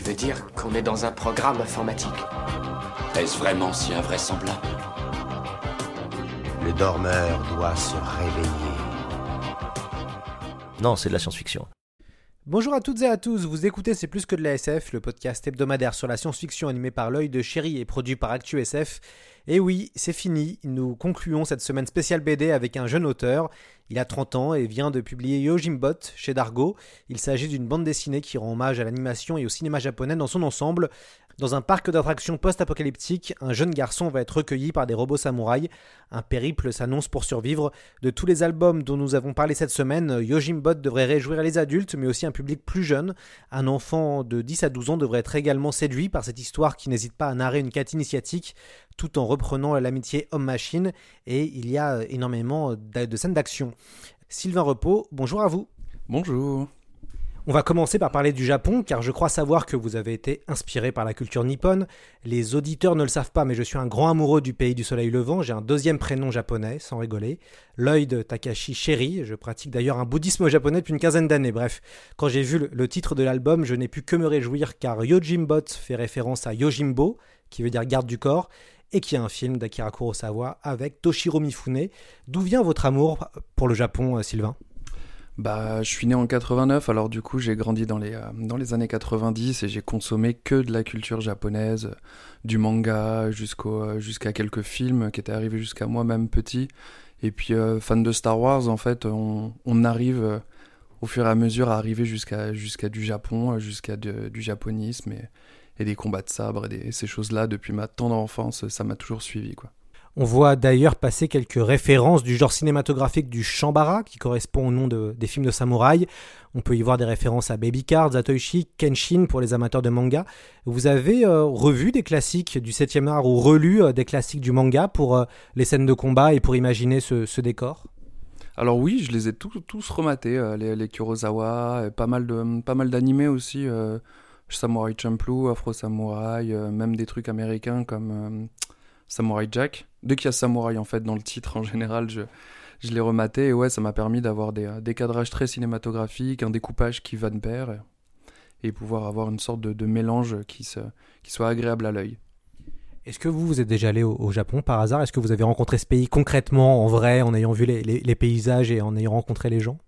Tu veux dire qu'on est dans un programme informatique Est-ce vraiment si invraisemblable Le dormeur doit se réveiller. Non, c'est de la science-fiction. Bonjour à toutes et à tous, vous écoutez C'est plus que de la SF, le podcast hebdomadaire sur la science-fiction animé par l'œil de chéri et produit par ActuSF. Et oui, c'est fini, nous concluons cette semaine spéciale BD avec un jeune auteur. Il a 30 ans et vient de publier Yojimbot chez Dargo. Il s'agit d'une bande dessinée qui rend hommage à l'animation et au cinéma japonais dans son ensemble. Dans un parc d'attractions post-apocalyptique, un jeune garçon va être recueilli par des robots samouraïs. Un périple s'annonce pour survivre. De tous les albums dont nous avons parlé cette semaine, Yojimbot devrait réjouir les adultes, mais aussi un public plus jeune. Un enfant de 10 à 12 ans devrait être également séduit par cette histoire qui n'hésite pas à narrer une quête initiatique, tout en reprenant l'amitié homme-machine. Et il y a énormément de scènes d'action. Sylvain Repos, bonjour à vous. Bonjour. On va commencer par parler du Japon, car je crois savoir que vous avez été inspiré par la culture nippone. Les auditeurs ne le savent pas, mais je suis un grand amoureux du pays du soleil levant. J'ai un deuxième prénom japonais, sans rigoler. De Takashi Sheri. Je pratique d'ailleurs un bouddhisme japonais depuis une quinzaine d'années. Bref, quand j'ai vu le, titre de l'album, je n'ai pu que me réjouir, car Yojimbot fait référence à Yojimbo, qui veut dire garde du corps, et qui est un film d'Akira Kurosawa avec Toshiro Mifune. D'où vient votre amour pour le Japon, euh, Sylvain? Bah, je suis né en 89, alors du coup j'ai grandi dans les, euh, dans les années 90 et j'ai consommé que de la culture japonaise, du manga euh, jusqu'à quelques films qui étaient arrivés jusqu'à moi même petit. Et puis euh, fan de Star Wars, en fait, on, arrive au fur et à mesure à arriver jusqu'à, du Japon, jusqu'à du japonisme et, des combats de sabre et, et ces choses-là depuis ma tendre enfance, ça m'a toujours suivi quoi. On voit d'ailleurs passer quelques références du genre cinématographique du Shambara, qui correspond au nom des films de samouraï. On peut y voir des références à Baby Card, Zatoichi, Kenshin pour les amateurs de manga. Vous avez euh, revu des classiques du 7e art ou relu euh, des classiques du manga pour euh, les scènes de combat et pour imaginer ce, décor? Alors oui, je les ai tous, rematés, les, les, Kurosawa, pas mal de pas mal d'animés aussi, Samurai Champloo, Afro Samurai, même des trucs américains comme Samurai Jack. Dès qu'il y a Samurai en fait dans le titre en général, je, je l'ai rematé et ouais, ça m'a permis d'avoir des, des cadrages très cinématographiques, un découpage qui va de pair et, pouvoir avoir une sorte de, mélange qui, se, qui soit agréable à l'œil. Est-ce que vous, vous êtes déjà allé au, Japon par hasard? Est-ce que vous avez rencontré ce pays concrètement, en vrai, en ayant vu les, les, paysages et en ayant rencontré les gens?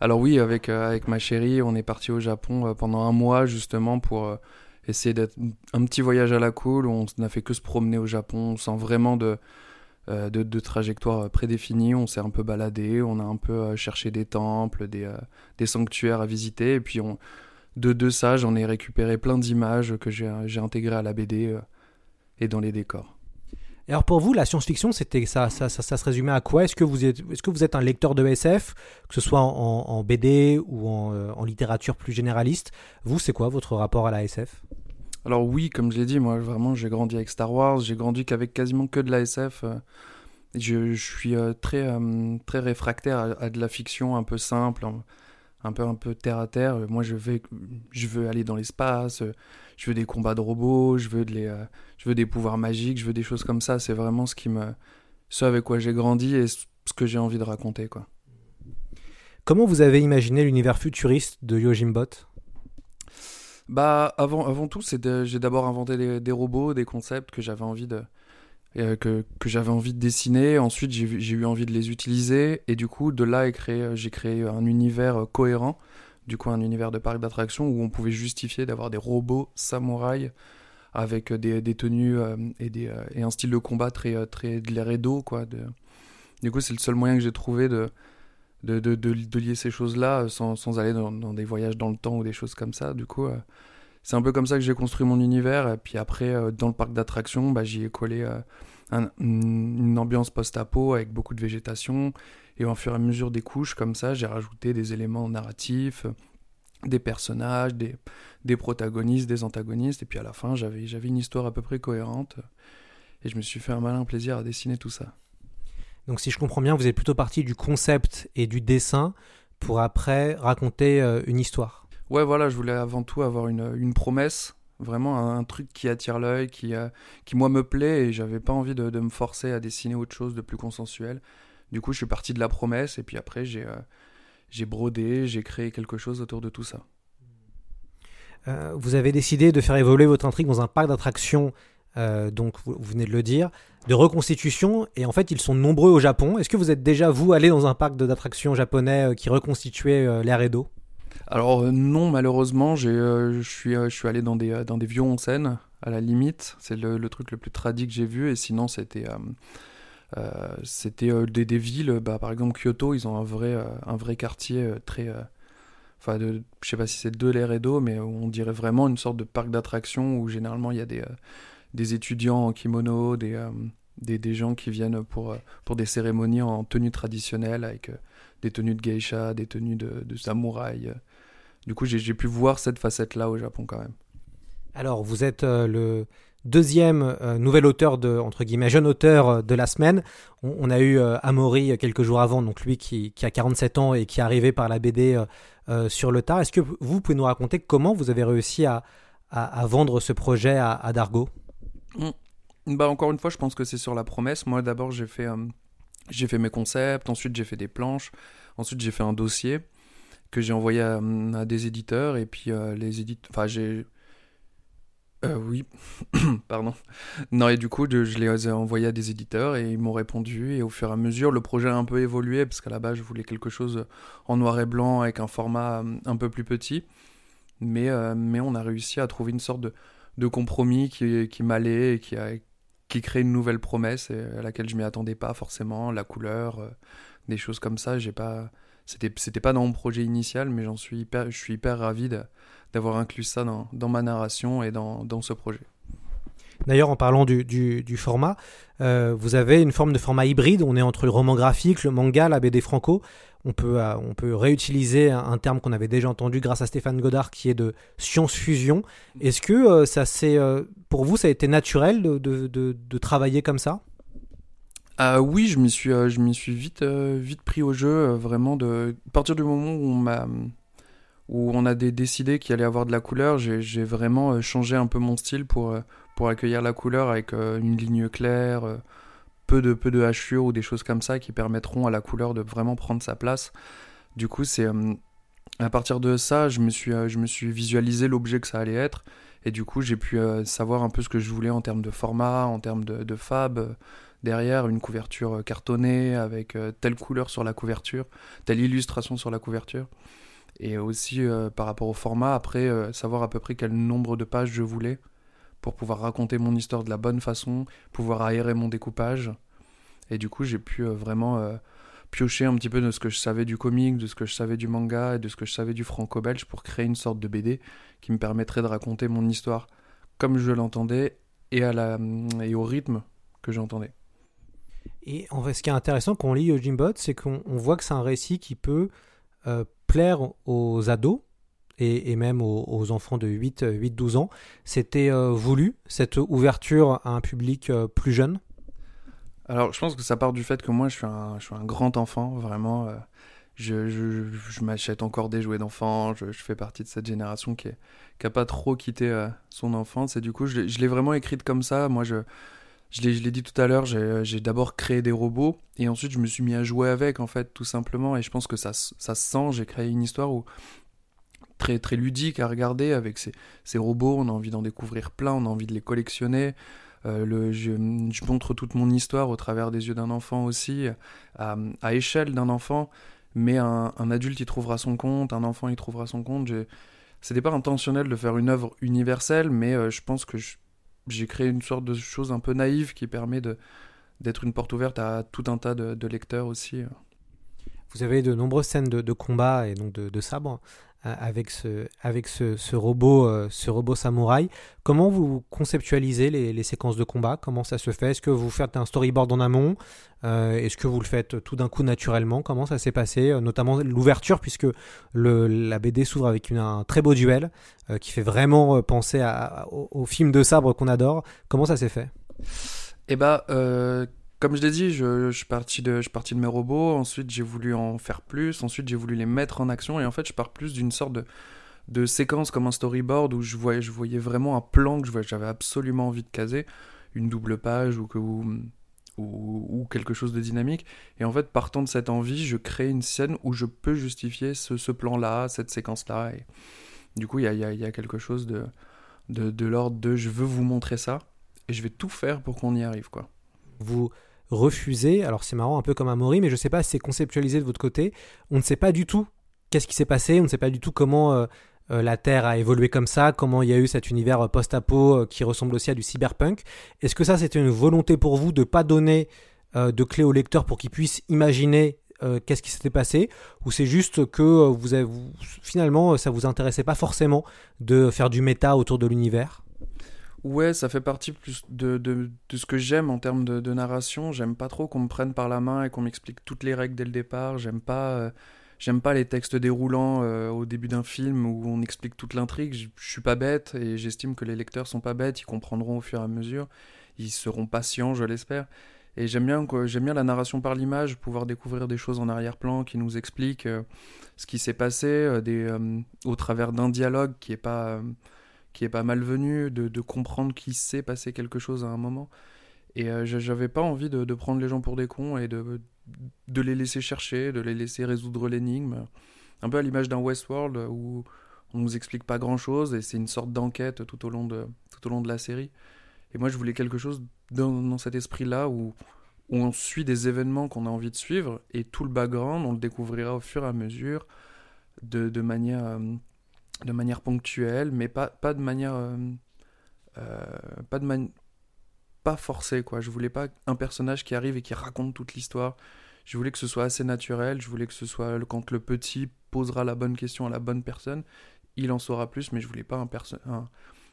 Alors oui, avec, euh, avec ma chérie, on est parti au Japon euh, pendant un mois justement pour... Euh, essayer d'être un petit voyage à la cool on n'a fait que se promener au Japon sans vraiment de, euh, de, trajectoire prédéfinie. On s'est un peu baladé, on a un peu euh, cherché des temples, des, euh, sanctuaires à visiter. Et puis de, de ça, j'en ai récupéré plein d'images que j'ai intégrées à la BD et dans les décors. Alors pour vous, la science-fiction, ça, se résumait à quoi? Est-ce que vous êtes, un lecteur de SF, que ce soit en, BD ou en, en, littérature plus généraliste? Vous, c'est quoi votre rapport à la SF alors oui, comme je l'ai dit, moi vraiment j'ai grandi avec Star Wars, j'ai grandi qu'avec quasiment que de la SF. Euh, je, suis euh, très, euh, très réfractaire à, de la fiction un peu simple, un peu, un peu terre à terre. Moi je, vais, je veux aller dans l'espace, je veux des combats de robots, je veux, de les, je veux des pouvoirs magiques, je veux des choses comme ça. C'est vraiment ce, qui me, ce avec quoi j'ai grandi et ce que j'ai envie de raconter. quoi. Comment vous avez imaginé l'univers futuriste de Yojimbot bah, avant, avant tout, j'ai d'abord inventé des, robots, des concepts que j'avais envie de, euh, que, que j'avais envie de dessiner. Ensuite, j'ai eu envie de les utiliser. Et du coup, de là, j'ai créé un univers cohérent. Du coup, un univers de parc d'attractions où on pouvait justifier d'avoir des robots samouraïs avec des, des tenues euh, euh, et un style de combat très, très de l'air. Quoi, de... Du coup, c'est le seul moyen que j'ai trouvé de, de, de, de, lier ces choses-là sans, sans aller dans, des voyages dans le temps ou des choses comme ça. Du coup, euh, c'est un peu comme ça que j'ai construit mon univers. Et puis après, euh, dans le parc d'attractions, bah, j'y ai collé euh, une ambiance post-apo avec beaucoup de végétation. Et au fur et à mesure des couches, comme ça, j'ai rajouté des éléments narratifs, des personnages, des, des protagonistes, des antagonistes, et puis à la fin, j'avais une histoire à peu près cohérente, et je me suis fait un malin plaisir à dessiner tout ça. Donc si je comprends bien, vous êtes plutôt parti du concept et du dessin pour après raconter euh, une histoire. Ouais, voilà, je voulais avant tout avoir une, une promesse, vraiment un, un truc qui attire l'œil, qui, euh, qui moi me plaît, et j'avais pas envie de, de me forcer à dessiner autre chose de plus consensuel. Du coup, je suis parti de la promesse, et puis après, j'ai euh, brodé, j'ai créé quelque chose autour de tout ça. Euh, vous avez décidé de faire évoluer votre intrigue dans un parc d'attractions, euh, donc vous, vous venez de le dire, de reconstitution, et en fait ils sont nombreux au Japon. Est-ce que vous êtes déjà, vous, allé dans un parc d'attractions japonais qui reconstituait l'air Edo Alors non, malheureusement, j'ai, je suis, je suis allé dans des, dans des vieux onsen, à la limite. C'est le, le truc le plus tradit que j'ai vu. Et sinon, c'était, c'était euh, des, villes. Bah, par exemple, Kyoto, ils ont un vrai, euh, un vrai quartier euh, très... euh, Enfin, de, je sais pas si c'est de l'air et d'eau, mais on dirait vraiment une sorte de parc d'attractions où généralement il y a des, euh, des étudiants en kimono, des, euh, des, gens qui viennent pour, euh, pour des cérémonies en tenue traditionnelle avec euh, des tenues de geisha, des tenues de, de samouraï. euh. Du coup, j'ai pu voir cette facette-là au Japon quand même. Alors, vous êtes euh, le deuxième euh, nouvel auteur de, entre guillemets, jeune auteur euh, de la semaine. On, a eu Amaury quelques jours avant, donc lui qui, a 47 ans et qui est arrivé par la BD sur le tard. Est-ce que vous, pouvez nous raconter comment vous avez réussi à, à, vendre ce projet à, à Dargo Bah encore une fois, je pense que c'est sur la promesse. Moi, d'abord, j'ai fait, fait mes concepts, ensuite j'ai fait des planches, ensuite j'ai fait un dossier que j'ai envoyé à, des éditeurs et puis les éditeurs, euh, oui, pardon. Non et du coup, je, les ai envoyés à des éditeurs et ils m'ont répondu. Et au fur et à mesure, le projet a un peu évolué parce qu'à la base, je voulais quelque chose en noir et blanc avec un format euh, un peu plus petit, mais euh, mais on a réussi à trouver une sorte de compromis qui, qui m'allait et qui a qui crée une nouvelle promesse à laquelle je m'y attendais pas forcément. La couleur des choses comme ça. J'ai pas c'était c'était pas dans mon projet initial mais j'en suis hyper je suis hyper ravi d'avoir inclus ça dans, dans ma narration et dans, dans ce projet D'ailleurs, en parlant du, du- format, euh, vous avez une forme de format hybride. On est entre le roman graphique, le manga, la BD franco. On peut, euh, on peut réutiliser un, terme qu'on avait déjà entendu grâce à Stéphane Godard, qui est de science-fusion. Est-ce que euh, ça c'est pour vous, ça a été naturel de- de- de travailler comme ça? Ah oui, je m'y suis, euh, euh, vite pris au jeu, euh, vraiment de à partir du moment où on a dé- décidé qu'il allait avoir de la couleur, j'ai, vraiment changé un peu mon style pour, accueillir la couleur avec une ligne claire, peu de, peu de hachures ou des choses comme ça qui permettront à la couleur de vraiment prendre sa place. Du coup, c'est à partir de ça, je me suis, visualisé l'objet que ça allait être. Et du coup, j'ai pu savoir un peu ce que je voulais en termes de format, en termes de, de fab. Derrière, une couverture euh, cartonnée avec euh, telle couleur sur la couverture, telle illustration sur la couverture. Et aussi euh, par rapport au format, après, savoir à peu près quel nombre de pages je voulais pour pouvoir raconter mon histoire de la bonne façon, pouvoir aérer mon découpage. Et du coup, j'ai pu vraiment piocher un petit peu de ce que je savais du comic, de ce que je savais du manga et de ce que je savais du franco-belge pour créer une sorte de BD qui me permettrait de raconter mon histoire comme je l'entendais et, à la, et au rythme que j'entendais. Et en fait, ce qui est intéressant quand on lit Yojimbot, c'est qu'on on voit que c'est un récit qui peut euh, plaire aux ados et, même aux, enfants de 8, 8-12 ans. C'était euh, voulu, cette ouverture à un public euh, plus jeune Alors, je pense que ça part du fait que moi, je suis un, grand enfant, vraiment. je m'achète encore des jouets d'enfant. Je, fais partie de cette génération qui n'a pas trop quitté son enfance. Et du coup, je l'ai vraiment écrite comme ça. Moi, je, je l'ai dit tout à l'heure, j'ai d'abord créé des robots. Et ensuite, je me suis mis à jouer avec, en fait, tout simplement. Et je pense que ça, ça se sent. J'ai créé une histoire où très très ludique à regarder avec ces, robots. On a envie d'en découvrir plein, on a envie de les collectionner. Euh, je, montre toute mon histoire au travers des yeux d'un enfant aussi, à, échelle d'un enfant, mais un, adulte y trouvera son compte, un enfant y trouvera son compte. C'était pas intentionnel de faire une œuvre universelle, mais euh, je pense que je- j'ai créé une sorte de chose un peu naïve qui permet de d'être une porte ouverte à tout un tas de, lecteurs aussi. Vous avez de nombreuses scènes de, de combat et donc de, de sabre. Avec ce, avec ce, robot, euh, ce robot samouraï. Comment vous conceptualisez les, séquences de combat? Comment ça se fait? Est-ce que vous faites un storyboard en amont? Euh, Est-ce que vous le faites tout d'un coup naturellement? Comment ça s'est passé? Euh, Notamment l'ouverture, puisque la BD s'ouvre avec un très beau duel qui fait vraiment penser à, au, au, film de sabre qu'on adore. Comment ça s'est fait? Eh bah, comme je l'ai dit, je, je, suis parti de, mes robots, ensuite j'ai voulu en faire plus, ensuite j'ai voulu les mettre en action, et en fait je pars plus d'une sorte de, séquence comme un storyboard où je voyais, vraiment un plan que j'avais absolument envie de caser, une double page ou, que, ou, ou, ou, quelque chose de dynamique. Et en fait, partant de cette envie, je crée une scène où je peux justifier ce, plan-là, cette séquence-là. Et du coup, il y a, quelque chose de, l'ordre de je veux vous montrer ça, et je vais tout faire pour qu'on y arrive. Vous refusé. Alors c'est marrant, un peu comme Mori, mais je ne sais pas si c'est conceptualisé de votre côté. On ne sait pas du tout qu'est-ce qui s'est passé, on ne sait pas du tout comment euh, euh, la Terre a évolué comme ça, comment il y a eu cet univers post-apo euh, qui ressemble aussi à du cyberpunk. Est-ce que ça c'était une volonté pour vous de ne pas donner de clé au lecteur pour qu'il puisse imaginer qu'est-ce qui s'était passé? Ou c'est juste que vous, avez, finalement ça vous intéressait pas forcément de faire du méta autour de l'univers? Ouais, ça fait partie plus de, de, de ce que j'aime en termes de, narration. J'aime pas trop qu'on me prenne par la main et qu'on m'explique toutes les règles dès le départ. J'aime pas, euh, pas les textes déroulants euh, au début d'un film où on explique toute l'intrigue. Je, suis pas bête et j'estime que les lecteurs sont pas bêtes. Ils comprendront au fur et à mesure. Ils seront patients, je l'espère. Et j'aime bien, bien la narration par l'image, pouvoir découvrir des choses en arrière-plan qui nous expliquent euh, ce qui s'est passé au travers d'un dialogue qui est pas qui est pas malvenu, de, de comprendre qu'il s'est passé quelque chose à un moment. Et euh, j'avais pas envie de, prendre les gens pour des cons et de, de les laisser chercher, de les laisser résoudre l'énigme. Un peu à l'image d'un Westworld où on nous explique pas grand chose et c'est une sorte d'enquête tout, au long de, tout au long de la série. Et moi je voulais quelque chose dans, cet esprit-là où, où on suit des événements qu'on a envie de suivre et tout le background on le découvrira au fur et à mesure de, de manière. Euh, de manière ponctuelle, mais pas, pas de manière. Euh, euh, pas de manière. Pas forcée, quoi. Je voulais pas un personnage qui arrive et qui raconte toute l'histoire. Je voulais que ce soit assez naturel. Je voulais que ce soit quand le petit posera la bonne question à la bonne personne, il en saura plus, mais je voulais pas un, un,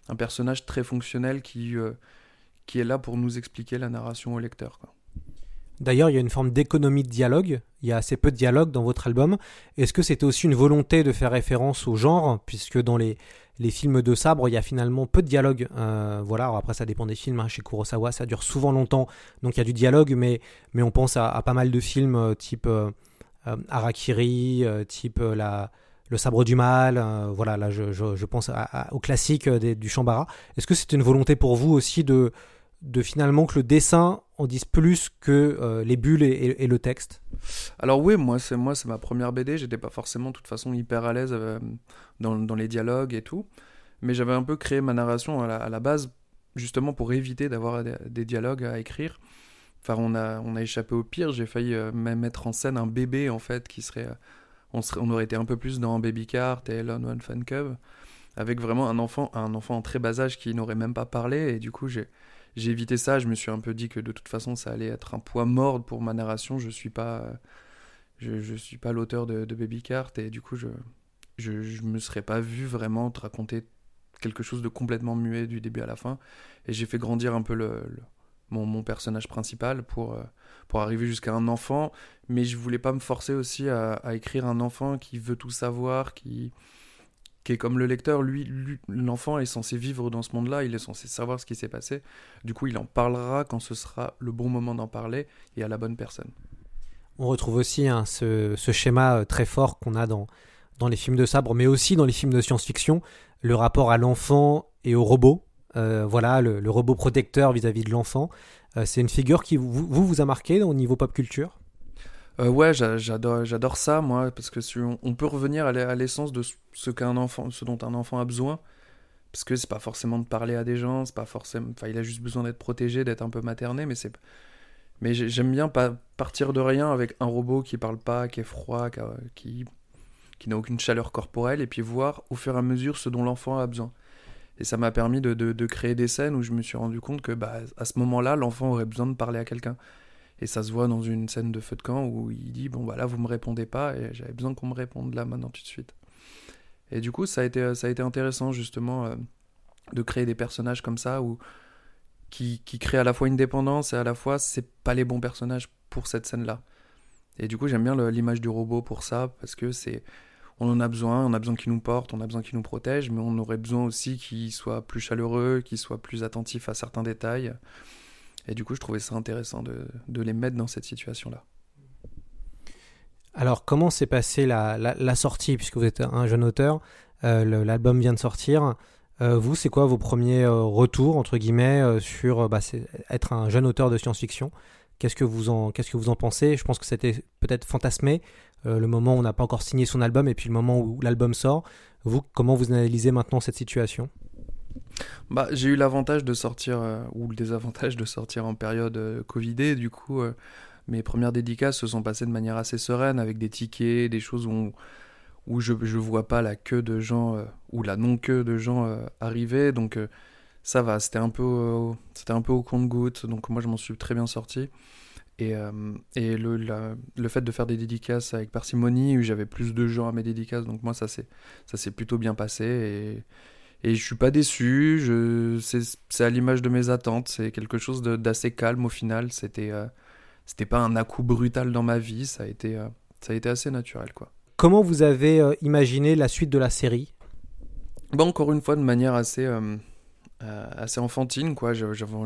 un personnage très fonctionnel qui, euh, qui est là pour nous expliquer la narration au lecteur. D'ailleurs, il y a une forme d'économie de dialogue. Il y a assez peu de dialogue dans votre album. Est-ce que c'était aussi une volonté de faire référence au genre, puisque dans les, films de sabre, il y a finalement peu de dialogue. Euh, voilà. Après, ça dépend des films. Hein. Chez Kurosawa, ça dure souvent longtemps, donc il y a du dialogue, mais, on pense à, pas mal de films euh, type euh, Harakiri, type le sabre du mal, euh, voilà, là je, pense au classique du Shambara. Est-ce que c'est une volonté pour vous aussi de, de finalement que le dessin en dise plus que euh, les bulles et, le texte. Alors oui, moi c'est moi c'est ma première BD, j'étais pas forcément de toute façon hyper à l'aise euh, dans, les dialogues et tout, mais j'avais un peu créé ma narration à la, base justement pour éviter d'avoir des, dialogues à écrire. Enfin, on a, on a échappé au pire, j'ai failli euh, mettre en scène un bébé en fait qui serait... On, serait, on aurait été un peu plus dans Baby Cart et Lone One Fan Cove, avec vraiment un enfant, un enfant en très bas âge qui n'aurait même pas parlé, et du coup j'ai j'ai évité ça. Je me suis un peu dit que de toute façon, ça allait être un poids mort pour ma narration. Je suis pas, je, je suis pas l'auteur de, Baby Cart et du coup, je, je, me serais pas vu vraiment te raconter quelque chose de complètement muet du début à la fin. Et j'ai fait grandir un peu le, mon, mon, personnage principal pour, pour arriver jusqu'à un enfant. Mais je voulais pas me forcer aussi à écrire un enfant qui veut tout savoir, qui qui est comme le lecteur, lui, l'enfant est censé vivre dans ce monde-là, il est censé savoir ce qui s'est passé. Du coup, il en parlera quand ce sera le bon moment d'en parler et à la bonne personne. On retrouve aussi hein, ce, schéma très fort qu'on a dans, dans les films de sabre, mais aussi dans les films de science-fiction, le rapport à l'enfant et au robot. Euh, voilà, le, robot protecteur vis-à-vis -vis de l'enfant. Euh, c'est une figure qui vous, vous, vous a marqué au niveau pop culture? Euh, ouais, j'adore, j'adore ça, moi, parce que si on, peut revenir à l'essence de ce qu'un enfant, ce dont un enfant a besoin, parce que c'est pas forcément de parler à des gens, c'est pas forcément, enfin, il a juste besoin d'être protégé, d'être un peu materné, mais c'est, mais j'aime bien pas partir de rien avec un robot qui parle pas, qui est froid, qui, qui n'a aucune chaleur corporelle, et puis voir au fur et à mesure ce dont l'enfant a besoin. Et ça m'a permis de, de, de, créer des scènes où je me suis rendu compte que, bah, à ce moment-là, l'enfant aurait besoin de parler à quelqu'un. Et ça se voit dans une scène de feu de camp où il dit Bon, bah là, vous me répondez pas, et j'avais besoin qu'on me réponde là, maintenant, tout de suite. Et du coup, ça a été, ça a été intéressant justement euh, de créer des personnages comme ça où, qui, qui créent à la fois une dépendance et à la fois c'est pas les bons personnages pour cette scène-là. Et du coup, j'aime bien l'image du robot pour ça parce que c'est on en a besoin, on a besoin qu'il nous porte, on a besoin qu'il nous protège, mais on aurait besoin aussi qu'il soit plus chaleureux, qu'il soit plus attentif à certains détails. Et du coup, je trouvais ça intéressant de, les mettre dans cette situation-là. Alors, comment s'est passée la, sortie, puisque vous êtes un jeune auteur euh, L'album vient de sortir. Euh, vous, c'est quoi vos premiers euh, retours, entre guillemets, sur bah, être un jeune auteur de science-fiction? Qu'est-ce que vous en, qu'est-ce que vous en pensez? Je pense que c'était peut-être fantasmé, le moment où on n'a pas encore signé son album et puis le moment où l'album sort. Vous, comment vous analysez maintenant cette situation? Bah, j'ai eu l'avantage de sortir, euh, ou le désavantage de sortir en période euh, Covidée. Du coup, euh, mes premières dédicaces se sont passées de manière assez sereine, avec des tickets, des choses où, où je ne vois pas la queue de gens, euh, ou la non-queue de gens arriver. Donc, ça va, c'était un peu, c'était un peu au compte-goutte. Donc, moi, je m'en suis très bien sorti. Et, et le, la- le fait de faire des dédicaces avec parcimonie, où j'avais plus de gens à mes dédicaces, donc moi, ça s'est ça s'est plutôt bien passé. Et je suis pas déçu, je, c'est, à l'image de mes attentes, c'est quelque chose d'assez calme au final. C'était, euh, c'était pas un à-coup brutal dans ma vie, ça a été, euh, ça a été assez naturel quoi. Comment vous avez euh, imaginé la suite de la série? Encore une fois, de manière assez, euh, assez enfantine, quoi. J'ai,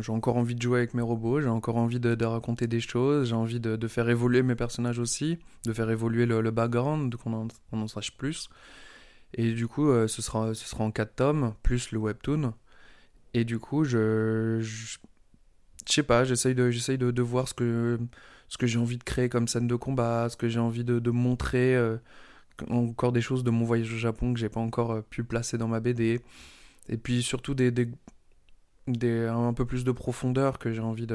encore envie de jouer avec mes robots, j'ai encore envie de, de raconter des choses, j'ai envie de, de faire évoluer mes personnages aussi, de faire évoluer le, le background, qu'on en, qu'on en sache plus. Et du coup, euh, ce, sera, ce sera en 4 tomes, plus le webtoon. Et du coup, je. Je, sais pas, j'essaye de, de, de voir ce que, ce que j'ai envie de créer comme scène de combat, ce que j'ai envie de, de montrer. euh, encore des choses de mon voyage au Japon que j'ai pas encore euh, pu placer dans ma BD. Et puis surtout des, des, des- un peu plus de profondeur que j'ai envie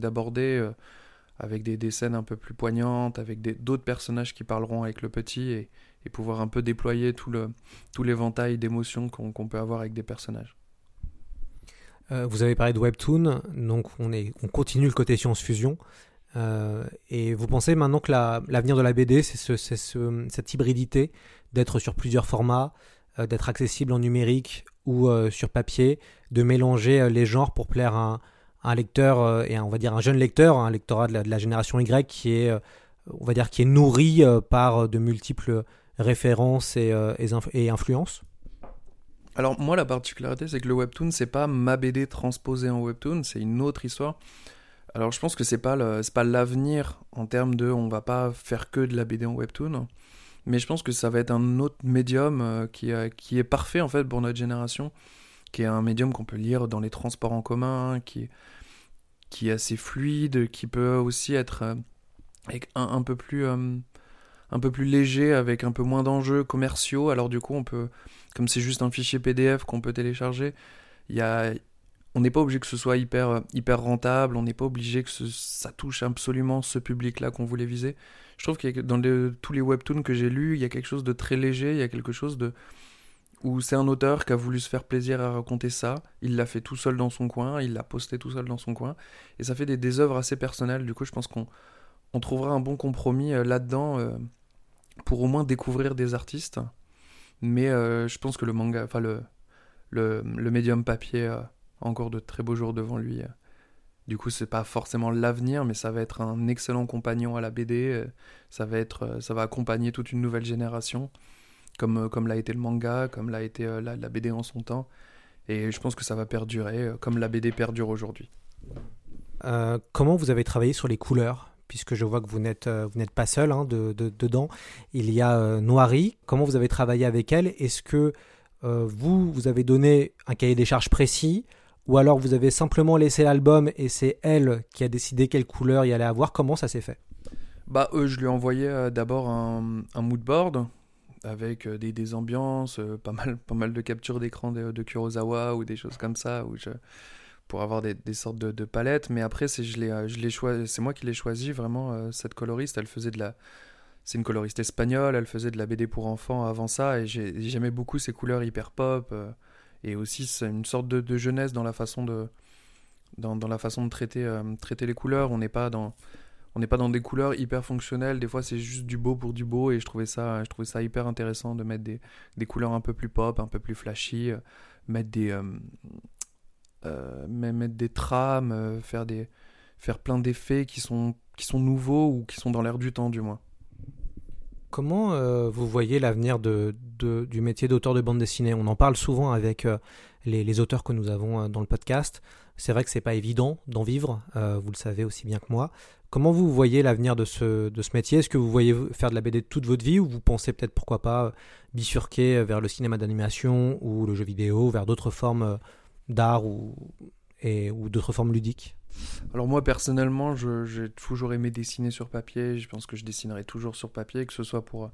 d'aborder. Avec des, scènes un peu plus poignantes, avec d'autres personnages qui parleront avec le petit et, pouvoir un peu déployer tout l'éventail d'émotions qu'on peut avoir avec des personnages. Euh, vous avez parlé de Webtoon, donc on, continue le côté science-fusion. Euh, et vous pensez maintenant que la- l'avenir de la BD, c'est ce, c'est ce- cette hybridité d'être sur plusieurs formats, euh, d'être accessible en numérique ou sur papier, de mélanger les genres pour plaire à un, un lecteur euh, et un- on va dire un jeune lecteur, un lectorat de la, génération Y qui est, euh, on va dire, qui est nourri euh, par de multiples références et, et inf- et influences. Alors moi la particularité c'est que le webtoon c'est pas ma BD transposée en webtoon, c'est une autre histoire. Alors je pense que c'est pas pas l'avenir en termes de on va pas faire que de la BD en webtoon, mais je pense que ça va être un autre médium qui, qui est parfait en fait pour notre génération, qui est un médium qu'on peut lire dans les transports en commun, qui qui est assez fluide, qui peut aussi être euh, un, un peu plus euh, un peu plus léger, avec un peu moins d'enjeux commerciaux. Alors du coup on peut comme c'est juste un fichier PDF qu'on peut télécharger, y a, on n'est pas obligé que ce soit hyper, hyper rentable, on n'est pas obligé que ça touche absolument ce public-là qu'on voulait viser. Je trouve que dans tous les webtoons que j'ai lus, il y a quelque chose de très léger, il y a quelque chose de où c'est un auteur qui a voulu se faire plaisir à raconter ça, il l'a fait tout seul dans son coin, il l'a posté tout seul dans son coin, et ça fait des, œuvres assez personnelles. Du coup, je pense qu'on on trouvera un bon compromis euh, là-dedans euh, pour au moins découvrir des artistes. Mais euh, je pense que le manga, enfin le, le, médium papier a encore de très beaux jours devant lui. Du coup, c'est pas forcément l'avenir, mais ça va être un excellent compagnon à la BD. Ça va être, ça va accompagner toute une nouvelle génération, comme euh, comme l'a été le manga, comme l'a été euh, la, la BD en son temps. Et je pense que ça va perdurer, euh, comme la BD perdure aujourd'hui. Euh, comment vous avez travaillé sur les couleurs? Puisque je vois que vous n'êtes vous n'êtes pas seul hein, de, de- dedans. Il y a euh, Noiry. Comment vous avez travaillé avec elle? Est-ce que euh, vous, vous avez donné un cahier des charges précis? Ou alors vous avez simplement laissé l'album et c'est elle qui a décidé quelle couleur il allait avoir? Comment ça s'est fait? Bah, euh, je lui ai envoyé euh, d'abord un, un mood board avec euh, des, des ambiances, euh, pas, mal, pas mal de captures d'écran de, Kurosawa ou des choses comme ça, où pour avoir des, sortes de, de palettes. Mais après, c'est, euh, moi qui l'ai choisi vraiment, cette coloriste. Elle faisait de la. C'est une coloriste espagnole, elle faisait de la BD pour enfants avant ça, et j'ai, j'aimais beaucoup ces couleurs hyper pop. et aussi, une sorte de, de jeunesse dans la façon de, dans, dans la façon de traiter, traiter les couleurs. On n'est pas dans on n'est pas dans des couleurs hyper fonctionnelles. Des fois, c'est juste du beau pour du beau. Et je trouvais ça, je trouvais ça hyper intéressant de mettre des, des couleurs un peu plus pop, un peu plus flashy, euh, mettre des, euh, euh, mettre des trames, euh, faire, des, faire plein d'effets qui sont, qui sont nouveaux ou qui sont dans l'air du temps, du moins. Comment vous voyez l'avenir de, de- du métier d'auteur de bande dessinée? On en parle souvent avec les, les auteurs que nous avons dans le podcast. C'est vrai que c'est pas évident d'en vivre, euh, vous le savez aussi bien que moi. Comment vous voyez l'avenir de ce, de ce métier? Est-ce que vous voyez faire de la BD toute votre vie ou vous pensez peut-être pourquoi pas euh, bifurquer vers le cinéma d'animation ou le jeu vidéo, vers d'autres formes euh, d'art ou, ou d'autres formes ludiques? Alors moi personnellement, j'ai toujours aimé dessiner sur papier. Je pense que je dessinerai toujours sur papier, que ce soit pour,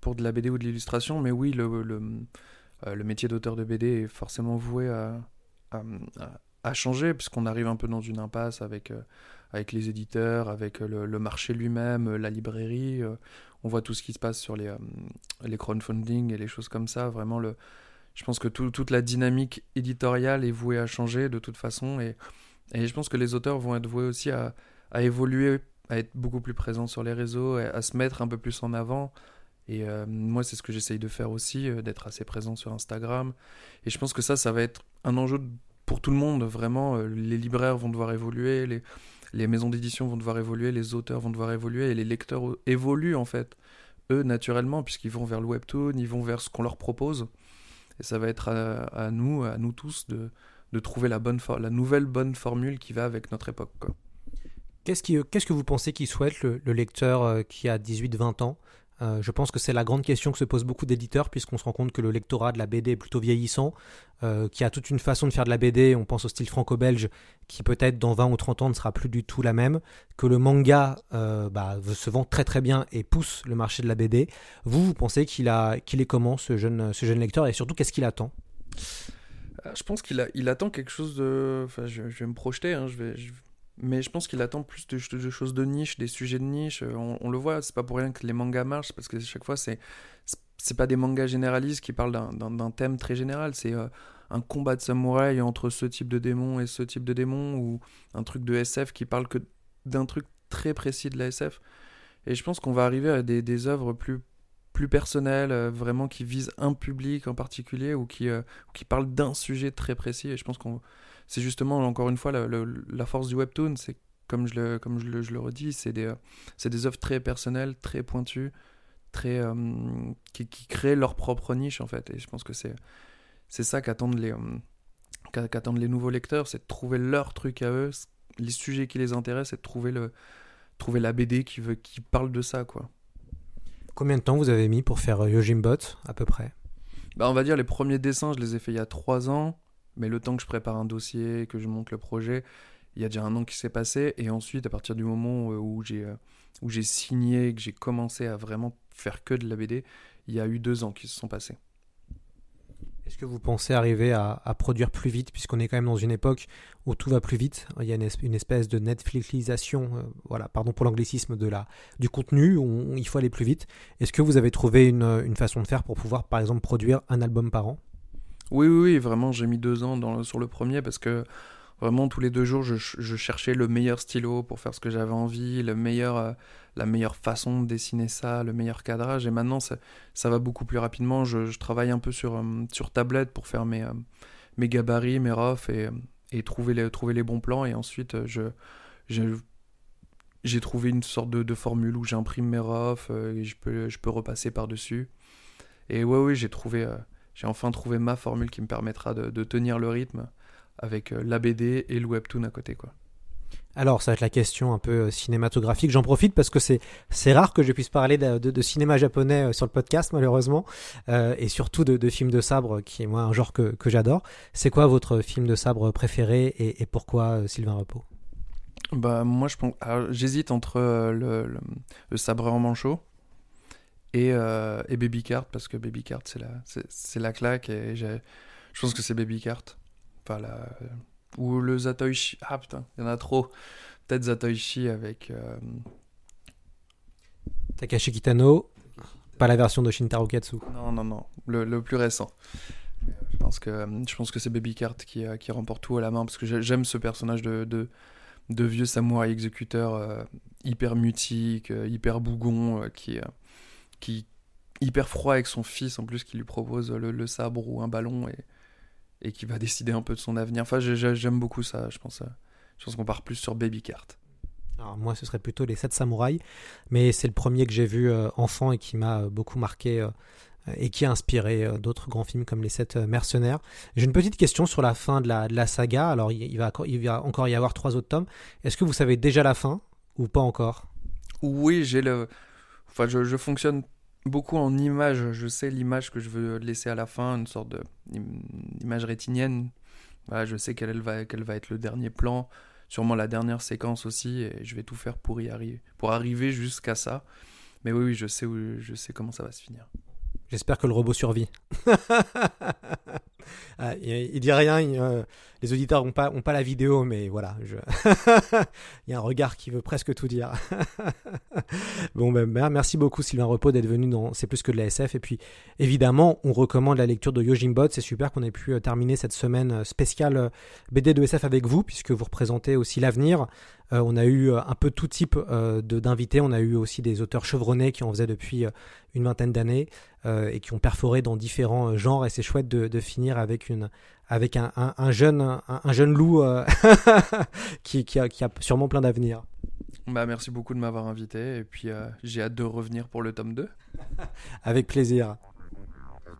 pour de la BD ou de l'illustration. Mais oui, le, le, métier d'auteur de BD est forcément voué à, à- changer, puisqu'on arrive un peu dans une impasse avec, euh, avec les éditeurs, avec le, le marché lui-même, euh, la librairie. euh, on voit tout ce qui se passe sur les, euh, les crowdfunding et les choses comme ça. Vraiment, le, je pense que tout- toute la dynamique éditoriale est vouée à changer de toute façon. Et, et je pense que les auteurs vont être voués aussi à, à évoluer, à être beaucoup plus présents sur les réseaux, à, se mettre un peu plus en avant. Et euh, moi, c'est ce que j'essaye de faire aussi, euh, d'être assez présent sur Instagram. Et je pense que ça, ça va être un enjeu de- pour tout le monde, vraiment. Euh, Les libraires vont devoir évoluer, les, maisons d'édition vont devoir évoluer, les auteurs vont devoir évoluer, et les lecteurs euh, évoluent, en fait, eux, naturellement, puisqu'ils vont vers le webtoon, ils vont vers ce qu'on leur propose. Et ça va être à, nous, à nous tous, de, trouver la, bonne la nouvelle bonne formule qui va avec notre époque. Quoi. Qu'est-ce que vous pensez qu'il souhaite le, le lecteur euh, qui a 18-20 ans Euh, Je pense que c'est la grande question que se posent beaucoup d'éditeurs, puisqu'on se rend compte que le lectorat de la BD est plutôt vieillissant, euh, qui a toute une façon de faire de la BD, on pense au style franco-belge, qui peut-être dans 20 ou 30 ans ne sera plus du tout la même, que le manga euh, bah, se vend très très bien et pousse le marché de la BD. Vous, vous pensez qu'il qu'il est comment ce jeune, ce jeune lecteur, et surtout qu'est-ce qu'il attend? Euh, Je pense qu'il il attend quelque chose de. Enfin, je, je vais me projeter, hein, je vais, je- mais je pense qu'il attend plus de, choses de niche, des sujets de niche. Euh, On, le voit, c'est pas pour rien que les mangas marchent, parce que chaque fois, c'est c'est- pas des mangas généralistes qui parlent d'un thème très général. C'est euh, un combat de samouraï entre ce type de démon et ce type de démon, ou un truc de SF qui parle que d'un truc très précis de la SF. Et je pense qu'on va arriver à des, des œuvres plus plus personnelles, euh, vraiment qui visent un public en particulier ou qui, euh, qui parlent d'un sujet très précis. Et je pense qu'on c'est justement, encore une fois, la, force du webtoon. C'est comme je le, comme je le, redis, c'est des, euh, c'est des œuvres très personnelles, très pointues, très, qui, créent leur propre niche, en fait. Et je pense que c'est, c'est ça qu'attendent les, qu'a- qu'attendent les nouveaux lecteurs, c'est de trouver leur truc à eux, les sujets qui les intéressent, et de trouver, le, trouver la BD qui, veut, qui parle de ça, quoi. Combien de temps vous avez mis pour faire euh, Yojimbot, à peu près? Bah, on va dire les premiers dessins, je les ai fait il y a trois ans, mais le temps que je prépare un dossier, que je monte le projet, il y a déjà un an qui s'est passé, et ensuite, à partir du moment euh, où j'ai euh, où j'ai signé, que j'ai commencé à vraiment faire que de la BD, il y a eu deux ans qui se sont passés. Est-ce que vous pensez arriver à, produire plus vite, puisqu'on est quand même dans une époque où tout va plus vite Il y a une, es- une espèce de Netflixisation, euh, voilà, pardon pour l'anglicisme, la, du contenu, où il faut aller plus vite. Est-ce que vous avez trouvé une, façon de faire pour pouvoir, par exemple, produire un album par an? Oui, oui, oui, vraiment, j'ai mis deux ans sur le premier parce que vraiment tous les deux jours, je cherchais le meilleur stylo pour faire ce que j'avais envie, le meilleur, euh, la meilleure façon de dessiner ça, le meilleur cadrage. Et maintenant, ça, ça va beaucoup plus rapidement. Je, travaille un peu sur, euh, sur tablette pour faire mes, euh, mes gabarits, mes refs et, euh, et trouver, les, trouver les bons plans. Et ensuite, je, j'ai trouvé une sorte de, de formule où j'imprime mes refs et je peux, je peux repasser par-dessus. Et ouais, oui, j'ai trouvé. j'ai enfin trouvé ma formule qui me permettra de, tenir le rythme avec la BD et le webtoon à côté. Quoi. Alors, ça va être la question un peu euh, cinématographique. J'en profite parce que c'est rare que je puisse parler de, cinéma japonais euh, sur le podcast, malheureusement, euh, et surtout de, de films de sabre, qui est moi un genre que, j'adore. C'est quoi votre film de sabre préféré et, pourquoi Sylvain Repos? Bah, moi, J'hésite entre le, le, sabre en manchot et, euh, Baby Cart parce que Baby Cart, c'est la, la claque et je pense que c'est Baby Cart. Enfin, la, ou le Zatoichi. Ah putain, il y en a trop. Peut-être Zatoichi avec. euh, Takashi Kitano, pas la version de Shintaro Katsu. Non, non, non, le, le plus récent. Euh, Je pense que, je pense que c'est Baby Cart qui, euh, qui remporte tout à la main parce que j'ai- j'aime ce personnage de, de, de vieux samouraïs exécuteurs euh, hyper mutiques, euh, hyper bougons, euh, qui, qui hyper froid avec son fils en plus qui lui propose le, sabre ou un ballon et, et qui va décider un peu de son avenir. Enfin, j'aime beaucoup ça. Je pense, je pense qu'on part plus sur Baby Cart. Alors moi, ce serait plutôt les 7 samouraïs, mais c'est le premier que j'ai vu enfant et qui m'a beaucoup marqué et qui a inspiré euh, d'autres grands films comme Les Sept euh, Mercenaires. J'ai une petite question sur la fin de la, saga. Alors, il va, il va encore y avoir trois autres tomes. Est-ce que vous savez déjà la fin ou pas encore? Oui, j'ai le. Enfin, je, fonctionne beaucoup en image. Je sais l'image que je veux laisser à la fin, une sorte d'image rétinienne. Voilà, je sais quelle va, va être le dernier plan, sûrement la dernière séquence aussi, et je vais tout faire pour y arriver, pour arriver jusqu'à ça. Mais oui, oui, je sais, où, je sais comment ça va se finir. J'espère que le robot survit. Ah, il, dit rien, euh, les auditeurs n'ont pas, ont pas la vidéo, mais voilà, je... il y a un regard qui veut presque tout dire. bon, ben, merci beaucoup Sylvain Repos d'être venu dans C'est plus que de la SF. Et puis, évidemment, on recommande la lecture de Yojimbot. C'est super qu'on ait pu euh, terminer cette semaine euh, spéciale BD de SF avec vous, puisque vous représentez aussi l'avenir. on a eu un peu tout type d'invités. On a eu aussi des auteurs chevronnés qui en faisaient depuis une vingtaine d'années et qui ont perforé dans différents genres. Et c'est chouette de, de finir avec une avec un, un, jeune un, jeune loup euh, qui, qui, a, qui, a, sûrement plein d'avenir. Bah, merci beaucoup de m'avoir invité et puis euh, j'ai hâte de revenir pour le tome 2. avec plaisir.